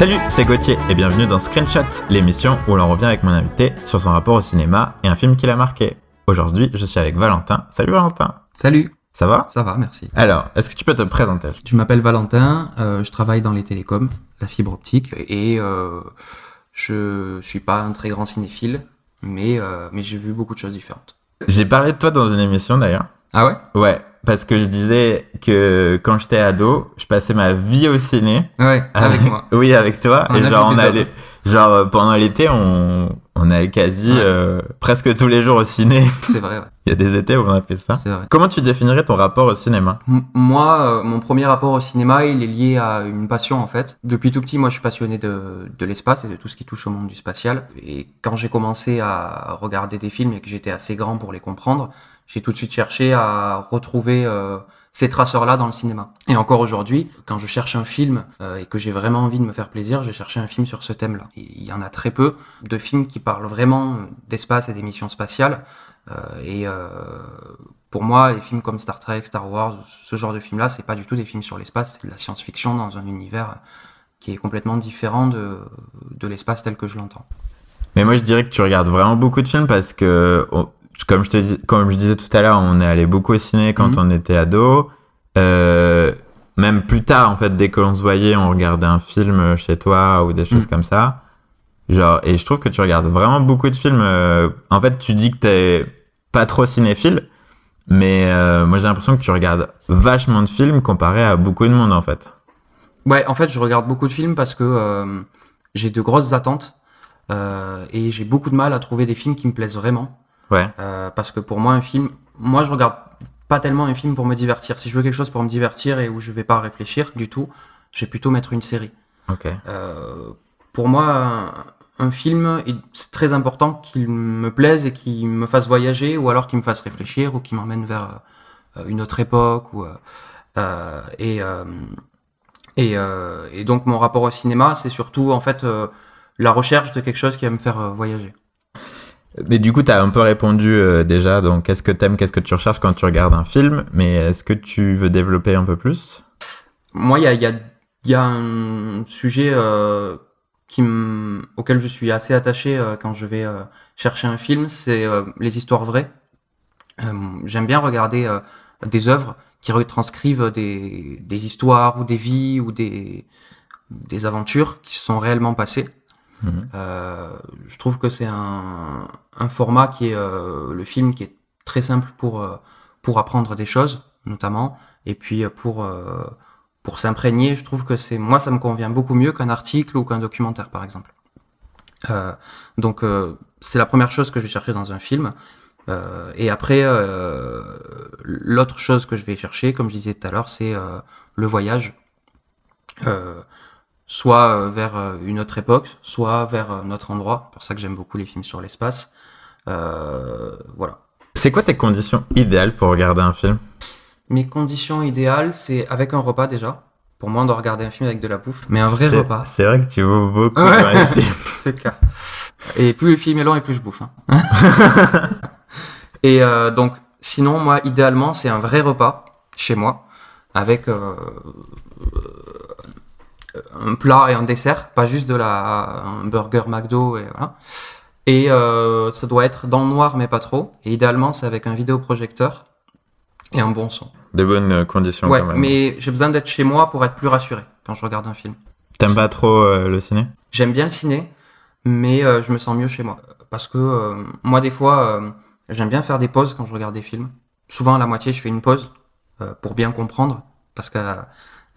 Salut, c'est Gauthier et bienvenue dans Screenshot, l'émission où l'on revient avec mon invité sur son rapport au cinéma et un film qui l'a marqué. Aujourd'hui, je suis avec Valentin. Salut Valentin. Salut. Ça va? Ça va, merci. Alors, est-ce que tu peux te présenter? Je m'appelle Valentin, euh, je travaille dans les télécoms, la fibre optique, et euh, je suis pas un très grand cinéphile, mais, euh, mais j'ai vu beaucoup de choses différentes. J'ai parlé de toi dans une émission d'ailleurs. Ah ouais? Ouais, parce que je disais que quand j'étais ado, je passais ma vie au ciné. Ouais, avec moi. oui, avec toi. On et genre, on allait, genre pendant l'été, on, on allait quasi Ouais. euh, presque tous les jours au ciné. C'est vrai, ouais. Il y a des étés où on a fait ça. C'est vrai. Comment tu définirais ton rapport au cinéma? M- moi, euh, mon premier rapport au cinéma, il est lié à une passion en fait. Depuis tout petit, moi, je suis passionné de, de l'espace et de tout ce qui touche au monde du spatial. Et quand j'ai commencé à regarder des films et que j'étais assez grand pour les comprendre, j'ai tout de suite cherché à retrouver euh, ces traceurs-là dans le cinéma. Et encore aujourd'hui, quand je cherche un film euh, et que j'ai vraiment envie de me faire plaisir, je vais chercher un film sur ce thème-là. Il y en a très peu de films qui parlent vraiment d'espace et des missions spatiales. Euh, et euh, pour moi, les films comme Star Trek, Star Wars, ce genre de films-là, c'est pas du tout des films sur l'espace, c'est de la science-fiction dans un univers qui est complètement différent de, de l'espace tel que je l'entends. Mais moi, je dirais que tu regardes vraiment beaucoup de films parce que, comme je te dis, comme je disais tout à l'heure, on est allé beaucoup au ciné quand Mhm. on était ado. Euh, même plus tard, en fait, dès que l'on se voyait, on regardait un film chez toi ou des choses Mhm. comme ça. Genre, et je trouve que tu regardes vraiment beaucoup de films. euh, en fait, tu dis que t'es pas trop cinéphile, mais euh, moi j'ai l'impression que tu regardes vachement de films comparé à beaucoup de monde, en fait. Ouais, en fait, je regarde beaucoup de films parce que euh, j'ai de grosses attentes euh, et j'ai beaucoup de mal à trouver des films qui me plaisent vraiment. Ouais. Euh, parce que pour moi, un film, moi, je regarde pas tellement un film pour me divertir. Si je veux quelque chose pour me divertir et où je vais pas réfléchir du tout, je vais plutôt mettre une série. Ok. Euh, pour moi, un, un film, il- c'est très important qu'il me plaise et qu'il me fasse voyager, ou alors qu'il me fasse réfléchir, ou qu'il m'emmène vers euh, une autre époque. Ou, euh, euh, et, euh, et, euh, et donc mon rapport au cinéma, c'est surtout en fait la recherche de quelque chose qui va me faire voyager. Mais du coup, tu as un peu répondu euh, déjà, donc qu'est-ce que t'aimes, qu'est-ce que tu recherches quand tu regardes un film, mais est-ce que tu veux développer un peu plus? Moi, il y a, un sujet euh, auquel je suis assez attaché euh, quand je vais chercher un film, c'est les histoires vraies. J'aime bien regarder des œuvres qui retranscrivent des, des histoires ou des vies ou des, des aventures qui se sont réellement passées. Mhm. Euh, je trouve que c'est un, un format qui est euh, le film qui est très simple pour euh, pour apprendre des choses notamment. Et puis euh, pour euh, pour s'imprégner je trouve que c'est moi ça me convient beaucoup mieux qu'un article ou qu'un documentaire par exemple. Euh, donc c'est la première chose que je vais chercher dans un film. Et après l'autre chose que je vais chercher comme je disais tout à l'heure c'est le voyage soit euh, vers euh, une autre époque, soit vers un autre endroit. C'est pour ça que j'aime beaucoup les films sur l'espace. Euh, voilà. C'est quoi tes conditions idéales pour regarder un film? Mes conditions idéales, c'est avec un repas déjà. Pour moi, doit regarder un film avec de la bouffe, mais un vrai repas. C'est vrai que tu vois beaucoup Ouais. dans les films. C'est le cas. Et plus le film est long et plus je bouffe. hein. et euh, donc, sinon, moi, idéalement, c'est un vrai repas chez moi avec euh, euh, un plat et un dessert, pas juste de la un burger McDo et voilà. Et euh, ça doit être dans le noir mais pas trop. Et idéalement, c'est avec un vidéoprojecteur et un bon son. De bonnes euh, conditions Ouais, quand même. mais j'ai besoin d'être chez moi pour être plus rassuré quand je regarde un film. T'aimes pas trop euh, le ciné? J'aime bien le ciné, mais euh, je me sens mieux chez moi. Parce que euh, moi, des fois, j'aime bien faire des pauses quand je regarde des films. Souvent, à la moitié, je fais une pause euh, pour bien comprendre, parce que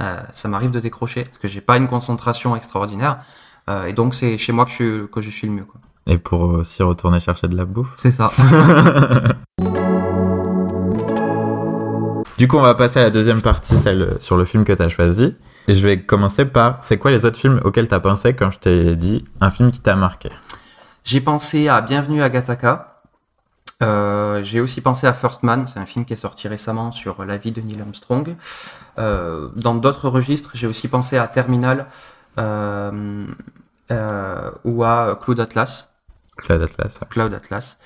euh, ça m'arrive de décrocher, parce que j'ai pas une concentration extraordinaire. Euh, et donc, c'est chez moi que je, que je suis le mieux. quoi. Et pour aussi retourner chercher de la bouffe C'est ça. Du coup, on va passer à la deuxième partie, celle sur le film que t'as choisi. Et je vais commencer par, c'est quoi les autres films auxquels t'as pensé quand je t'ai dit un film qui t'a marqué? J'ai pensé à Bienvenue à Gattaca. Euh, j'ai aussi pensé à First Man, c'est un film qui est sorti récemment sur la vie de Neil Armstrong. Euh, dans d'autres registres, j'ai aussi pensé à Terminal euh, euh, ou à Cloud Atlas. Cloud Atlas. ouais. Cloud Atlas,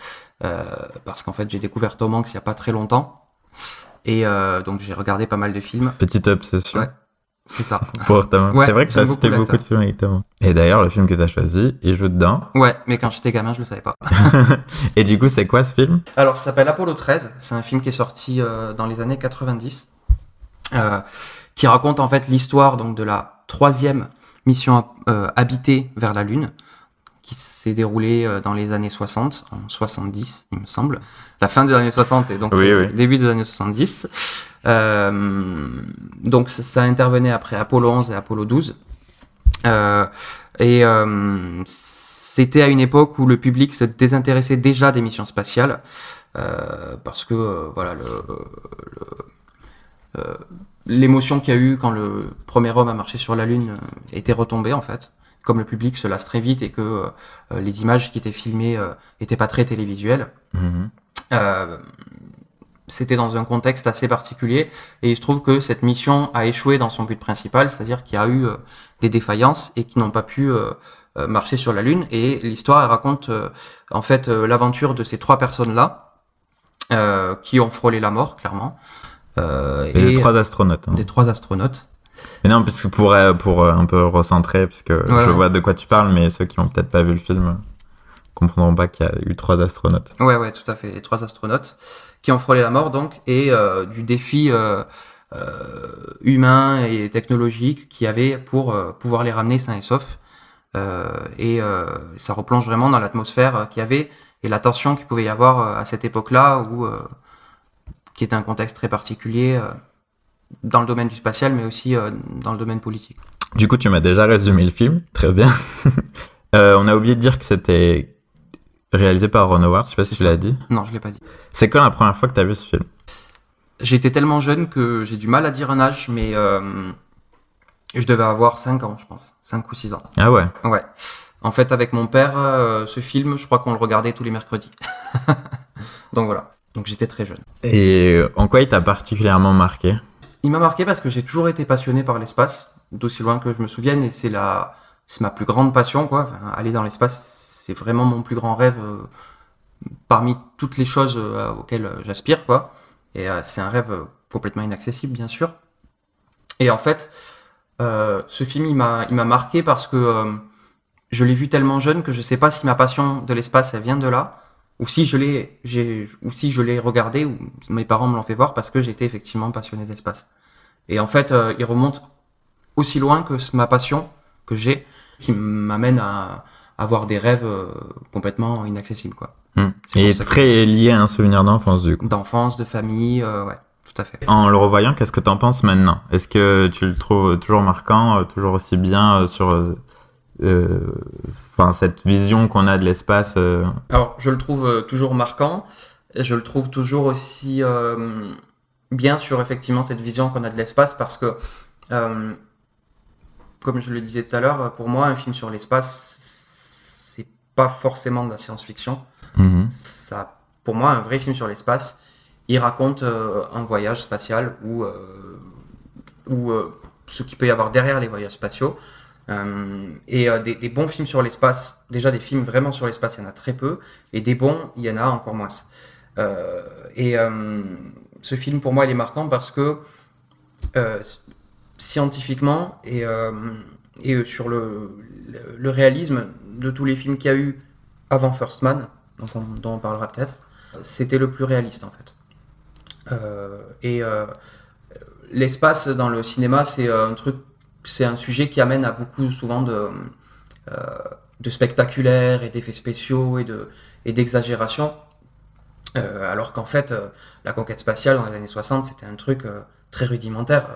euh, parce qu'en fait j'ai découvert Tom Hanks il y a pas très longtemps, et euh, donc j'ai regardé pas mal de films. Petite obsession. Ouais. C'est ça. pour Thomas. Ouais, c'est vrai que t'as cité beaucoup beaucoup de films avec Thomas. Et d'ailleurs, le film que t'as choisi, il joue dedans. Ouais, mais quand j'étais gamin, je le savais pas. Et du coup, c'est quoi ce film? Alors, ça s'appelle Apollo 13. C'est un film qui est sorti euh, dans les années 90, euh, qui raconte en fait l'histoire donc de la troisième mission euh, habitée vers la Lune, qui s'est déroulée euh, dans les années 60, en 70, il me semble. La fin des années 60 et donc Oui, le oui. début des années 70. Euh, donc ça, ça intervenait après Apollo 11 et Apollo 12. Euh, et euh, c'était à une époque où le public se désintéressait déjà des missions spatiales parce que voilà le, le- l'émotion qu'il y a eu quand le premier homme a marché sur la lune était retombée en fait comme le public se lasse très vite et que euh, les images qui étaient filmées euh, étaient pas très télévisuelles Mhm. euh, c'était dans un contexte assez particulier et il se trouve que cette mission a échoué dans son but principal, c'est-à-dire qu'il y a eu euh, des défaillances et qui n'ont pas pu euh, euh, marcher sur la Lune. Et l'histoire raconte euh, en fait euh, l'aventure de ces trois personnes-là euh, qui ont frôlé la mort, clairement. Euh, Et les trois astronautes. hein. des trois astronautes. Mais non, parce que pour, euh, pour euh, un peu recentrer, parce que je ouais. vois de quoi tu parles, mais ceux qui ont peut-être pas vu le film euh, comprendront pas qu'il y a eu trois astronautes. Ouais, ouais, tout à fait. Les trois astronautes qui ont frôlé la mort, donc, et euh, du défi euh, euh, humain et technologique qui avait pour pouvoir les ramener sains et saufs. Et ça replonge vraiment dans l'atmosphère qu'il y avait et la tension qu'il pouvait y avoir à cette époque-là, où qui était un contexte très particulier dans le domaine du spatial, mais aussi euh, dans le domaine politique. Du coup, tu m'as déjà résumé le film, très bien. Euh, on a oublié de dire que c'était réalisé par Ron Howard, je sais pas si tu l'as dit. Non, je l'ai pas dit. C'est quand la première fois que tu as vu ce film? J'étais tellement jeune que j'ai du mal à dire un âge, mais euh, je devais avoir 5 ans, je pense. 5 ou 6 ans. Ah ouais Ouais. En fait, avec mon père, euh, ce film, je crois qu'on le regardait tous les mercredis. Donc voilà. Donc j'étais très jeune. Et en quoi il t'a particulièrement marqué? Il m'a marqué parce que j'ai toujours été passionné par l'espace, d'aussi loin que je me souvienne, et c'est la, c'est ma plus grande passion, quoi. Aller dans l'espace, c'est vraiment mon plus grand rêve euh, parmi toutes les choses euh, auxquelles euh, j'aspire, quoi. Et c'est un rêve complètement inaccessible, bien sûr. Et en fait, ce film, il m'a, il m'a marqué parce que je l'ai vu tellement jeune que je sais pas si ma passion de l'espace, elle vient de là, ou si je l'ai, j'ai, ou si je l'ai regardé, ou mes parents me l'ont fait voir parce que j'étais effectivement passionné d'espace. Et en fait, euh, il remonte aussi loin que ma passion que j'ai, qui m'amène à avoir des rêves euh, complètement inaccessibles, quoi. Hmm. Et ça que- très lié à un souvenir d'enfance, du coup. D'enfance, de famille, euh, ouais, tout à fait. En le revoyant, qu'est-ce que t'en penses maintenant? Est-ce que tu le trouves toujours marquant, euh, toujours aussi bien euh, sur enfin, cette vision qu'on a de l'espace euh, Alors, je le trouve euh, toujours marquant, et je le trouve toujours aussi euh, bien sur effectivement cette vision qu'on a de l'espace parce que, euh, comme je le disais tout à l'heure, pour moi, un film sur l'espace, c'est pas forcément de la science-fiction. mhm. Ça, pour moi, un vrai film sur l'espace, il raconte euh, un voyage spatial ou euh, ou euh, ce qu'il peut y avoir derrière les voyages spatiaux. Euh, et euh, des, bons films sur l'espace, déjà des films vraiment sur l'espace, il y en a très peu, et des bons, il y en a encore moins. Euh, et ce film, pour moi, il est marquant parce que scientifiquement et, sur le, réalisme de tous les films qu'il y a eu avant First Man, donc on- dont on parlera peut-être, c'était le plus réaliste en fait. Et l'espace dans le cinéma, c'est un truc, c'est un sujet qui amène à beaucoup souvent de, euh, de spectaculaire et d'effets spéciaux et de et d'exagération. Euh, alors qu'en fait, euh, la conquête spatiale dans les années 60, c'était un truc euh, très rudimentaire.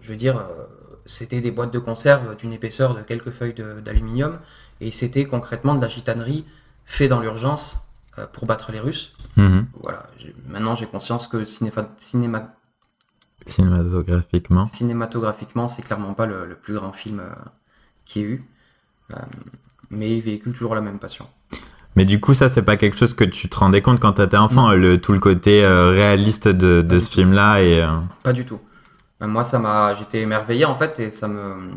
Je veux dire, c'était des boîtes de conserve d'une épaisseur de quelques feuilles d'aluminium et c'était concrètement de la gitanerie fait dans l'urgence pour battre les Russes. Mhm. Voilà. Maintenant, j'ai conscience que cinéma- cinéma- cinématographiquement. cinématographiquement, c'est clairement pas le, le plus grand film euh, qu'il y ait eu. Euh, mais il véhicule toujours la même passion. Mais du coup, ça, c'est pas quelque chose que tu te rendais compte quand t'étais enfant, le, tout le côté euh, réaliste de, ce film-là. Et, euh, Pas du tout. Moi, ça m'a, j'étais émerveillé en fait, et ça me.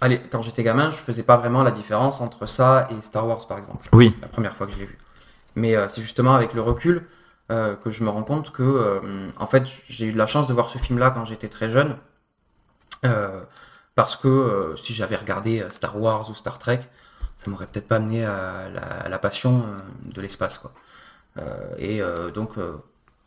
Allez, quand j'étais gamin, je faisais pas vraiment la différence entre ça et Star Wars, par exemple. Oui, La première fois que je l'ai vu. Mais euh, c'est justement avec le recul euh, que je me rends compte que, euh, en fait, j'ai eu de la chance de voir ce film-là quand j'étais très jeune, Euh, parce que si j'avais regardé Star Wars ou Star Trek, ça m'aurait peut-être pas amené à la, à la passion de l'espace, quoi. et donc,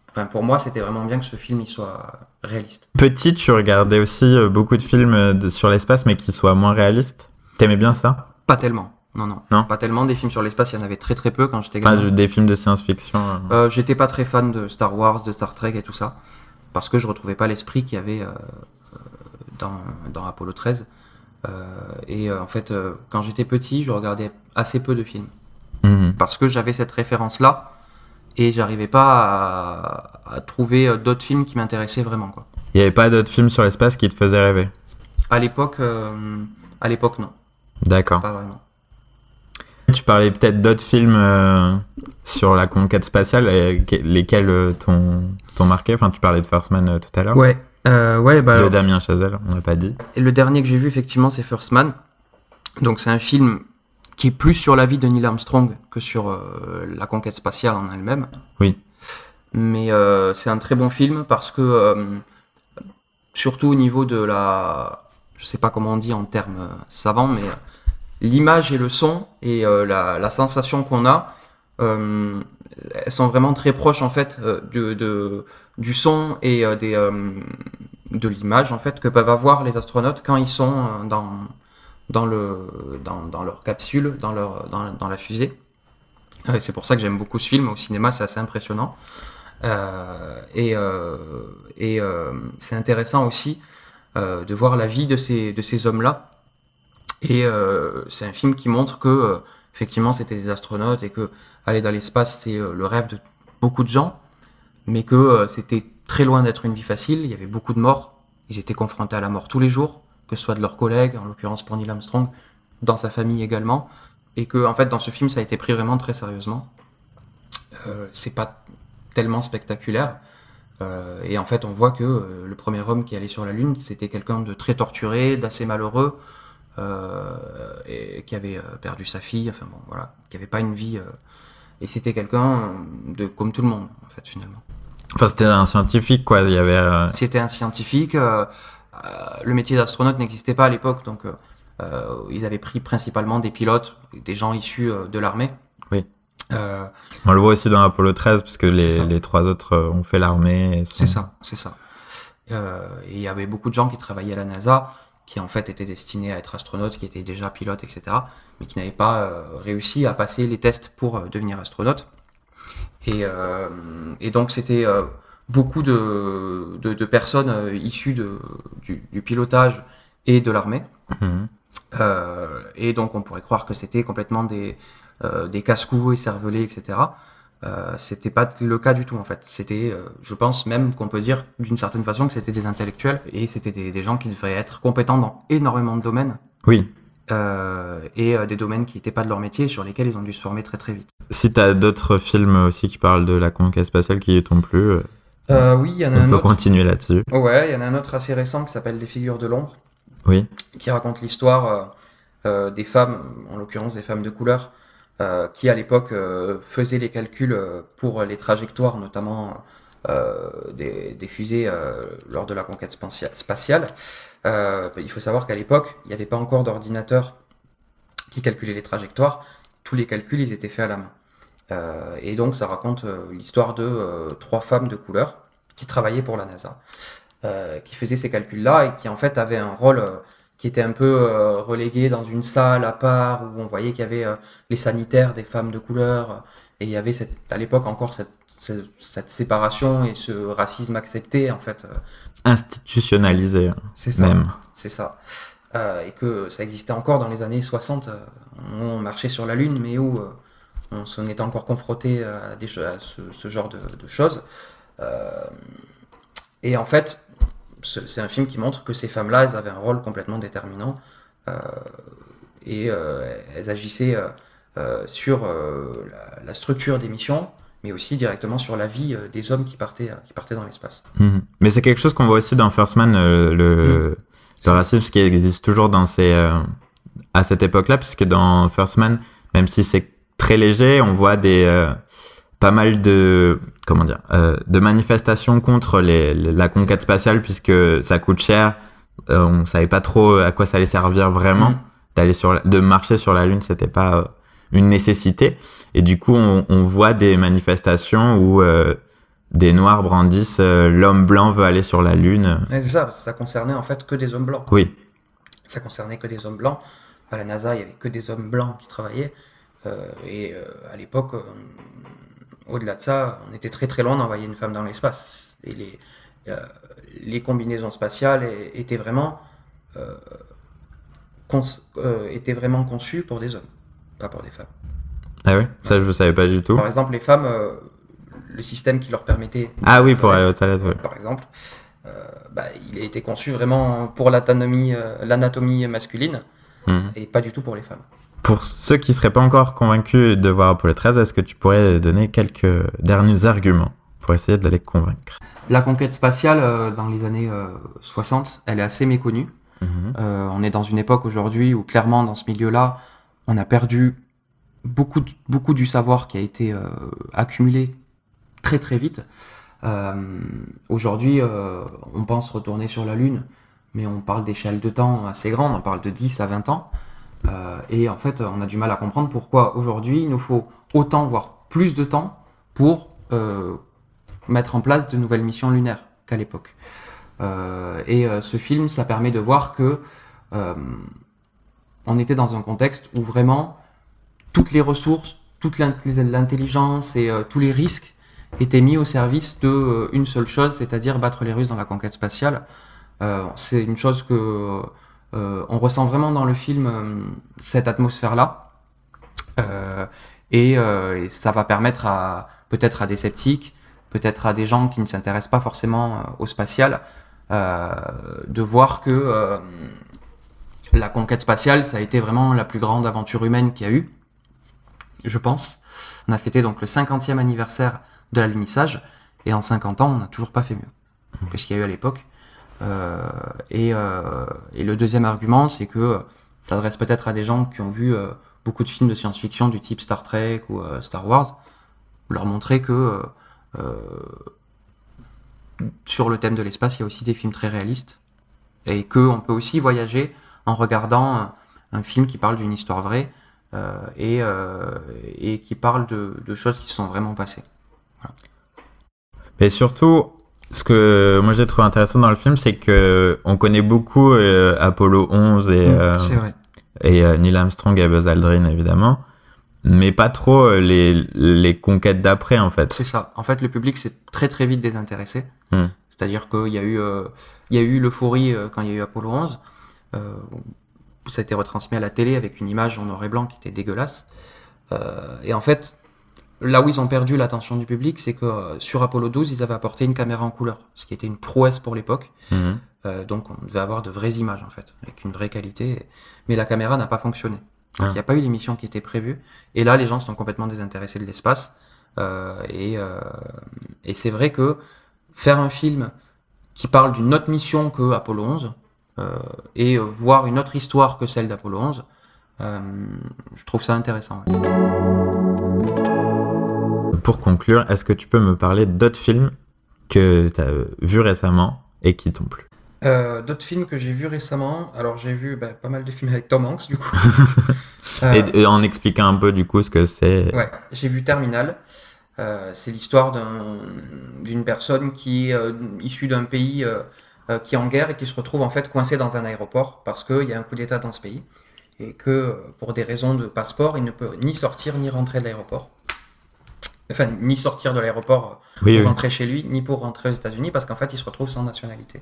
enfin, pour moi, c'était vraiment bien que ce film il soit réaliste. Petit, tu regardais aussi beaucoup de films de, sur l'espace, mais qui soient moins réalistes? T'aimais bien ça? Pas tellement. Non, non, Non Pas tellement. Des films sur l'espace, il y en avait très très peu quand j'étais gamin. Des films de science-fiction. euh. Euh, j'étais pas très fan de Star Wars, de Star Trek et tout ça, parce que je retrouvais pas l'esprit qu'il y avait euh, dans, dans Apollo 13. Euh, et en fait, quand j'étais petit, je regardais assez peu de films, Mhm. parce que j'avais cette référence-là, et j'arrivais pas à, à trouver d'autres films qui m'intéressaient vraiment. Quoi. Il n'y avait pas d'autres films sur l'espace qui te faisaient rêver? À l'époque, à l'époque, non, D'accord. pas vraiment. Tu parlais peut-être d'autres films euh, sur la conquête spatiale, et lesquels euh, t'ont marqué? Enfin, tu parlais de First Man euh, tout à l'heure. Ouais, ouais, bah, De Damien Chazelle, on n'a pas dit. Et le dernier que j'ai vu, effectivement, c'est First Man. Donc, c'est un film qui est plus sur la vie de Neil Armstrong que sur la conquête spatiale en elle-même. Oui. Mais c'est un très bon film parce que, surtout au niveau de la. Je sais pas comment on dit en termes savants, mais l'image et le son et euh, la, sensation qu'on a, euh, elles sont vraiment très proches en fait euh, de, du son et des, de l'image en fait que peuvent avoir les astronautes quand ils sont dans, dans, le, dans, leur capsule, dans, leur, dans, dans la fusée. C'est pour ça que j'aime beaucoup ce film. Au cinéma, c'est assez impressionnant. Et c'est intéressant aussi de voir la vie de ces, de ces hommes-là. Et euh, c'est un film qui montre que, euh, effectivement, c'était des astronautes et que aller dans l'espace, c'est euh, le rêve de beaucoup de gens, mais que c'était très loin d'être une vie facile. Il y avait beaucoup de morts. Ils étaient confrontés à la mort tous les jours, que ce soit de leurs collègues, en l'occurrence pour Neil Armstrong, dans sa famille également. Et que, en fait, dans ce film, ça a été pris vraiment très sérieusement. C'est pas tellement spectaculaire. Et en fait, on voit que le premier homme qui allait sur la Lune, c'était quelqu'un de très torturé, d'assez malheureux, et qui avait euh, perdu sa fille, enfin bon, voilà, qui avait pas une vie. euh, et c'était quelqu'un de comme tout le monde, en fait, finalement. Enfin, c'était un scientifique, quoi. Il y avait. euh, C'était un scientifique. euh, euh, le métier d'astronaute n'existait pas à l'époque, donc euh, euh, ils avaient pris principalement des pilotes, des gens issus euh, de l'armée. Oui. Euh, On le voit aussi dans Apollo 13, puisque les, les trois autres euh, ont fait l'armée. sont- C'est ça, c'est ça. Euh, et il y avait beaucoup de gens qui travaillaient à la NASA, qui en fait étaient destinés à être astronautes, qui étaient déjà pilotes, etc., mais qui n'avaient pas euh, réussi à passer les tests pour euh, devenir astronaute. Et, euh, et donc c'était beaucoup de, de, de personnes issues de, du, du pilotage et de l'armée. Mhm. Et donc on pourrait croire que c'était complètement des, des casse-coups écervelés, etc. Euh, c'était pas le cas du tout en fait. C'était, euh, je pense même qu'on peut dire d'une certaine façon que c'était des intellectuels et c'était des, des gens qui devraient être compétents dans énormément de domaines Oui. euh, et des domaines qui n'étaient pas de leur métier sur lesquels ils ont dû se former très très vite. Si t'as d'autres films aussi qui parlent de la conquête spatiale qui t'ont plu, oui, il y en a on un peut autre. continuer là-dessus. Ouais, il y en a un autre assez récent qui s'appelle Les figures de l'ombre. Oui. qui raconte l'histoire des femmes, en l'occurrence des femmes de couleur, euh, qui à l'époque euh, faisaient les calculs euh, pour les trajectoires, notamment euh, des, des fusées lors de la conquête spatia- spatiale. Il faut savoir qu'à l'époque, il n'y avait pas encore d'ordinateur qui calculait les trajectoires. Tous les calculs, ils étaient faits à la main. Et donc, ça raconte l'histoire de trois femmes de couleur qui travaillaient pour la NASA, qui faisaient ces calculs-là et qui en fait avaient un rôle qui était un peu euh, relégué dans une salle à part où on voyait qu'il y avait euh, les sanitaires des femmes de couleur euh, et il y avait cette, à l'époque encore cette, cette, cette séparation et ce racisme accepté en fait. Institutionnalisé, c'est ça. même. C'est ça. Euh, et que ça existait encore dans les années 60. euh, on marchait sur la Lune, mais où on s'en était encore confronté à, des, cho- à ce, ce genre de, de choses. Et en fait, c'est un film qui montre que ces femmes-là, elles avaient un rôle complètement déterminant. euh, et euh, elles agissaient euh, sur la, la structure des missions, mais aussi directement sur la vie des hommes qui partaient, qui partaient dans l'espace. Mhm. Mais c'est quelque chose qu'on voit aussi dans First Man, euh, le, le racisme qui existe toujours dans ces, euh, à cette époque-là, puisque dans First Man, même si c'est très léger, on voit des, euh, pas mal de, comment dire, euh, de manifestations contre les, la conquête spatiale, puisque ça coûte cher. euh, on savait pas trop à quoi ça allait servir vraiment. Mhm. D'aller sur, la- de marcher sur la lune, c'était pas euh, une nécessité. Et du coup, on, on voit des manifestations où euh, des noirs brandissent l'homme blanc veut aller sur la lune. C'est ça, parce que ça concernait en fait que des hommes blancs. Oui, Ça concernait que des hommes blancs. À la NASA, il y avait que des hommes blancs qui travaillaient. Euh, et euh, à l'époque, au-delà de ça, on était très très loin d'envoyer une femme dans l'espace. Et les, euh, les combinaisons spatiales étaient vraiment, euh, euh, étaient vraiment conçues pour des hommes, pas pour des femmes. ah oui, ça je savais pas du tout. Par exemple, les femmes, le système qui leur permettait. Ah oui, pour aller aux toilettes, oui. par exemple, bah, il a été conçu vraiment pour l'anatomie, masculine Mhm. et pas du tout pour les femmes. Pour ceux qui seraient pas encore convaincus de voir Apollo 13, est-ce que tu pourrais donner quelques derniers arguments pour essayer de les convaincre? La conquête spatiale euh, dans les années euh, 60, elle est assez méconnue. Mhm. Euh, on est dans une époque aujourd'hui où clairement dans ce milieu-là, on a perdu beaucoup, de- beaucoup du savoir qui a été euh, accumulé très très vite. Euh, aujourd'hui, euh, on pense retourner sur la Lune, mais on parle d'échelle de temps assez grande, on parle de 10 à 20 ans. Euh, et en fait, on a du mal à comprendre pourquoi aujourd'hui il nous faut autant, voire plus de temps pour euh, mettre en place de nouvelles missions lunaires qu'à l'époque. Euh, et euh, ce film, ça permet de voir que euh, on était dans un contexte où vraiment toutes les ressources, toute l'int- l'intelligence et tous les risques étaient mis au service de une seule chose, c'est-à-dire battre les Russes dans la conquête spatiale. C'est une chose que on ressent vraiment dans le film euh, cette atmosphère-là, Euh, et, euh, et ça va permettre à peut-être à des sceptiques, peut-être à des gens qui ne s'intéressent pas forcément euh, au spatial, euh, de voir que euh, la conquête spatiale, ça a été vraiment la plus grande aventure humaine qu'il y a eu, je pense. On a fêté donc le 50e anniversaire de l'alunissage, et en 50 ans, on n'a toujours pas fait mieux que ce qu'il y a eu à l'époque. Euh, et, euh, et le deuxième argument, c'est que ça s'adresse peut-être à des gens qui ont vu euh, beaucoup de films de science-fiction du type Star Trek ou Star Wars, leur montrer que sur le thème de l'espace, il y a aussi des films très réalistes et qu'on peut aussi voyager en regardant un, film qui parle d'une histoire vraie euh, et, euh, et qui parle de, de choses qui se sont vraiment passées. Mais surtout, ce que moi j'ai trouvé intéressant dans le film, c'est que on connaît beaucoup euh, Apollo 11 et, euh, Mm, vrai. et euh, Neil Armstrong et Buzz Aldrin évidemment, mais pas trop euh, les, les conquêtes d'après en fait. C'est ça. En fait, le public s'est très très vite désintéressé. Hmm. C'est-à-dire qu'il y a eu, euh, il y a eu l'euphorie euh, quand il y a eu Apollo 11. Euh, ça a été retransmis à la télé avec une image en noir et blanc qui était dégueulasse. Euh, et en fait, là où ils ont perdu l'attention du public, c'est que euh, sur Apollo 12, ils avaient apporté une caméra en couleur, ce qui était une prouesse pour l'époque. Mhm. Euh, donc on devait avoir de vraies images en fait, avec une vraie qualité. Mais la caméra n'a pas fonctionné. Donc il Ah. n'y a pas eu l'émission qui était prévue. Et là, les gens sont complètement désintéressés de l'espace. Euh, et et c'est vrai que faire un film qui parle d'une autre mission que Apollo 11 euh, et voir une autre histoire que celle d'Apollo 11, euh, je trouve ça intéressant. ouais. Pour conclure, est-ce que tu peux me parler d'autres films que tu as vus récemment et qui t'ont plu? Euh, D'autres films que j'ai vus récemment, alors j'ai vu bah, pas mal de films avec Tom Hanks du coup. Euh, et, et en expliquant un peu du coup ce que c'est. Ouais, j'ai vu Terminal. Euh, c'est l'histoire d'un- d'une personne qui est euh, issue d'un pays euh, euh, qui est en guerre et qui se retrouve en fait coincé dans un aéroport parce qu'il y a un coup d'État dans ce pays et que euh, pour des raisons de passeport, il ne peut ni sortir ni rentrer de l'aéroport. Enfin, ni sortir de l'aéroport Oui, pour oui. rentrer chez lui, ni pour rentrer aux États-Unis, parce qu'en fait, il se retrouve sans nationalité.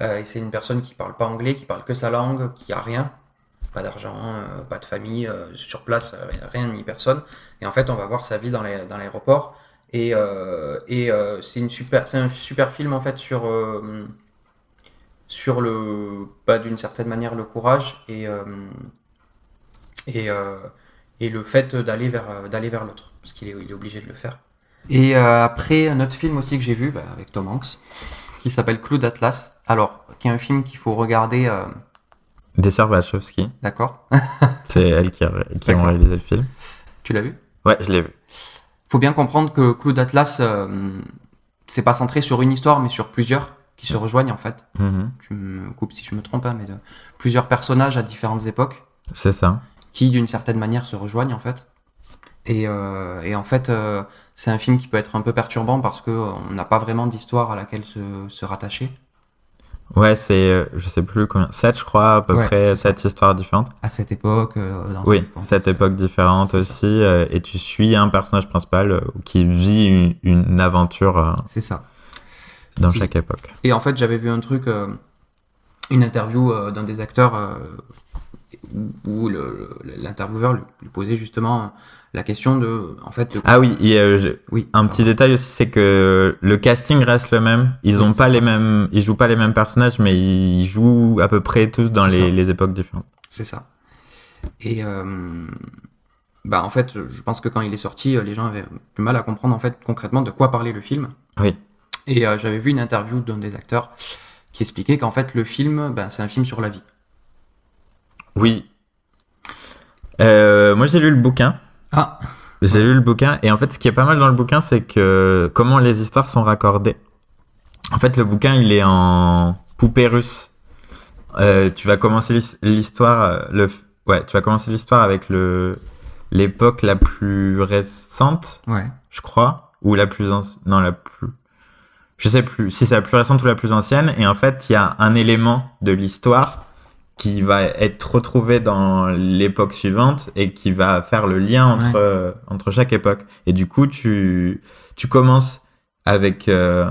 Euh, et c'est une personne qui parle pas anglais, qui parle que sa langue, qui a rien, pas d'argent, euh, pas de famille, euh, sur place, rien ni personne. Et en fait, on va voir sa vie dans l'aéroport. Et, et c'est une super, c'est un super film en fait sur sur le, bah, d'une certaine manière le courage et et et le fait d'aller vers d'aller vers l'autre, parce qu'il est, il est obligé de le faire. Et euh, après, un autre film aussi que j'ai vu bah, avec Tom Hanks, qui s'appelle Clou d'Atlas. Alors, qui est un film qu'il faut regarder, euh, Des sœurs Wachowski. d'accord C'est elles qui, a- qui ont réalisé le film. Tu l'as vu? Ouais, je l'ai vu. faut bien comprendre que Clou d'Atlas, euh, c'est pas centré sur une histoire, mais sur plusieurs, qui se rejoignent en fait. Mhm. Tu me coupes si je me trompe, hein, mais de plusieurs personnages à différentes époques C'est ça. qui d'une certaine manière se rejoignent en fait. Et, euh, et en fait, euh, c'est un film qui peut être un peu perturbant parce que euh, on n'a pas vraiment d'histoire à laquelle se, se rattacher. Ouais, c'est, euh, je sais plus combien, 7 je crois, à peu Ouais, près, c'est ça. 7 histoires différentes. À cette époque, euh, dans Oui, cette époque. différente aussi, euh, et tu suis un personnage principal qui vit une, une aventure C'est ça. dans Et- chaque époque. Et en fait, j'avais vu un truc, euh, une interview d'un des acteurs euh, où l'intervieweur lui, lui posait justement la question de, en fait, de- Ah oui, et, euh, je- oui, un petit détail aussi, c'est que le casting reste le même. Ils Oui, ont pas les ça. mêmes, ils jouent pas les mêmes personnages, mais ils jouent à peu près tous dans les, époques différentes. C'est ça. Et euh, bah en fait, je pense que quand il est sorti, euh, les gens avaient du mal à comprendre en fait concrètement de quoi parlait le film. Oui. Et euh, j'avais vu une interview d'un des acteurs qui expliquait qu'en fait le film, ben, c'est un film sur la vie. Oui. Euh, moi, j'ai lu le bouquin. Ah, J'ai lu le bouquin et en fait, ce qui est pas mal dans le bouquin, c'est que comment les histoires sont raccordées. En fait, le bouquin, il est en poupée russe. Euh, tu vas commencer l'his- l'histoire, euh, le, ouais, tu vas commencer l'histoire avec le l'époque la plus récente, ouais, je crois, ou la plus anci- non la plus, je sais plus si c'est la plus récente ou la plus ancienne. Et en fait, il y a un élément de l'histoire qui va être retrouvé dans l'époque suivante et qui va faire le lien entre euh, entre chaque époque. Et du coup, tu tu commences avec euh,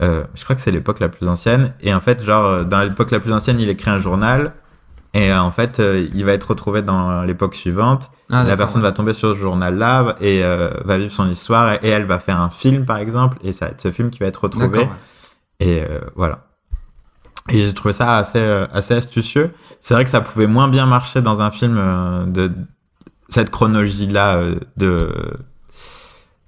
euh, je crois que c'est l'époque la plus ancienne. Et en fait genre dans l'époque la plus ancienne il écrit un journal. Et en fait euh, il va être retrouvé dans l'époque suivante. Ah, la personne ouais. va tomber sur ce journal là et euh, va vivre son histoire. Et, et elle va faire un film par exemple. Et ça va être ce film qui va être retrouvé. Et voilà et j'ai trouvé ça assez euh, assez astucieux c'est vrai que ça pouvait moins bien marcher dans un film euh, de cette chronologie là de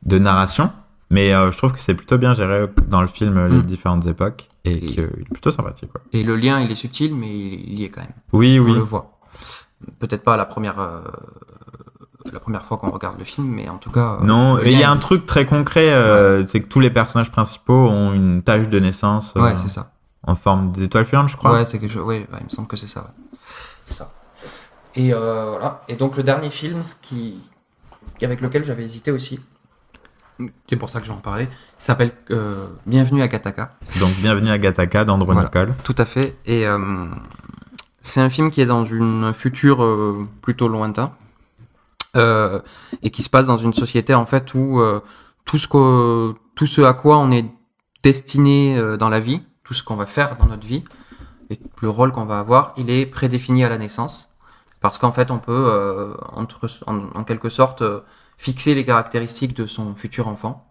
de narration mais euh, je trouve que c'est plutôt bien géré dans le film euh, les Mm. différentes époques et Et- qu'il est plutôt sympathique quoi. Et le lien, il est subtil, mais il, y est quand même. oui On oui le voit. Peut-être pas la première, euh, la première fois qu'on regarde le film, mais en tout cas. euh, non et il y a un truc très concret euh, c'est que tous les personnages principaux ont une tache de naissance euh, Ouais, c'est ça. En forme d'étoile filante je crois Ouais, c'est quelque chose. Ouais, il me semble que c'est ça. ouais. C'est ça. Et euh, voilà. Et donc le dernier film, ce qui, avec lequel j'avais hésité aussi, c'est pour ça que je vais en parler, s'appelle euh, Bienvenue à Gataka. donc bienvenue à Gataka d'Andrew Voilà. Nicole Tout à fait. Et euh, c'est un film qui est dans une, un futur euh, plutôt lointain et qui se passe dans une société en fait où tout ce que tout ce à quoi on est destiné dans la vie, tout ce qu'on va faire dans notre vie et le rôle qu'on va avoir, il est prédéfini à la naissance parce qu'en fait on peut euh, entre, en, en quelque sorte euh, fixer les caractéristiques de son futur enfant.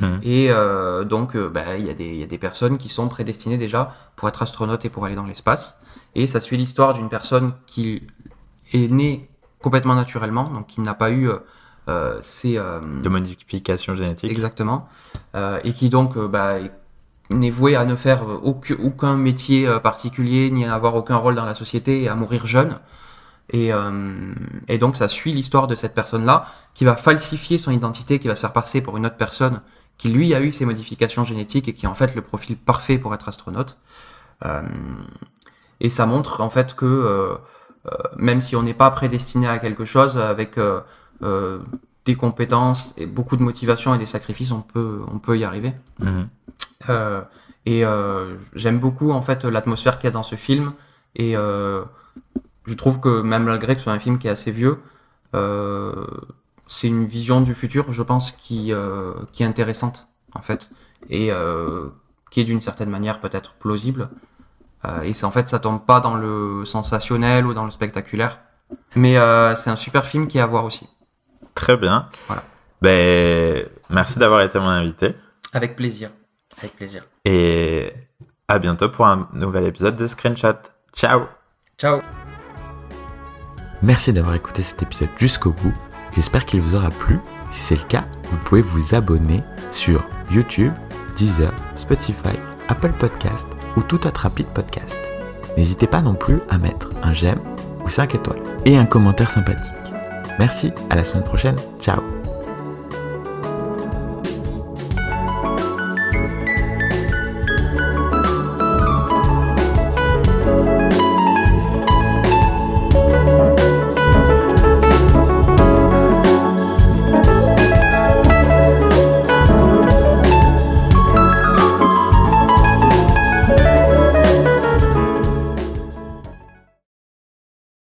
Mhm. Et euh, donc, euh, bah, il y, a des- il y a des personnes qui sont prédestinées déjà pour être astronautes et pour aller dans l'espace. Et ça suit l'histoire d'une personne qui est née complètement naturellement, donc qui n'a pas eu euh, euh, ces... euh, de modification génétique Exactement. Euh, et qui donc euh, bah, est- n'est voué à ne faire euh, aucun, métier euh, particulier, ni à avoir aucun rôle dans la société et à mourir jeune. Et, euh, et donc ça suit l'histoire de cette personne-là qui va falsifier son identité, qui va se faire passer pour une autre personne qui lui a eu ces modifications génétiques et qui est en fait le profil parfait pour être astronaute. Euh, et ça montre en fait que euh, euh, même si on n'est pas prédestiné à quelque chose, avec des compétences et beaucoup de motivation et des sacrifices, on peut, on peut y arriver. Mhm. Euh, et euh, j'aime beaucoup en fait l'atmosphère qu'il y a dans ce film. Et euh, je trouve que même malgré que ce soit un film qui est assez vieux, euh, c'est une vision du futur, je pense, qui, euh, qui est intéressante en fait. Et euh, qui est d'une certaine manière peut-être plausible. Euh, et c'est en fait, ça tombe pas dans le sensationnel ou dans le spectaculaire. Mais euh, c'est un super film qui est à voir aussi. Très bien. Voilà. Ben, merci d'avoir été mon invité. Avec plaisir. Avec plaisir. Et à bientôt pour un nouvel épisode de Screenshot. Ciao Ciao Merci d'avoir écouté cet épisode jusqu'au bout. J'espère qu'il vous aura plu. Si c'est le cas, vous pouvez vous abonner sur YouTube, Deezer, Spotify, Apple Podcast ou tout autre rapide podcast. N'hésitez pas non plus à mettre un j'aime ou 5 étoiles et un commentaire sympathique. Merci, à la semaine prochaine. Ciao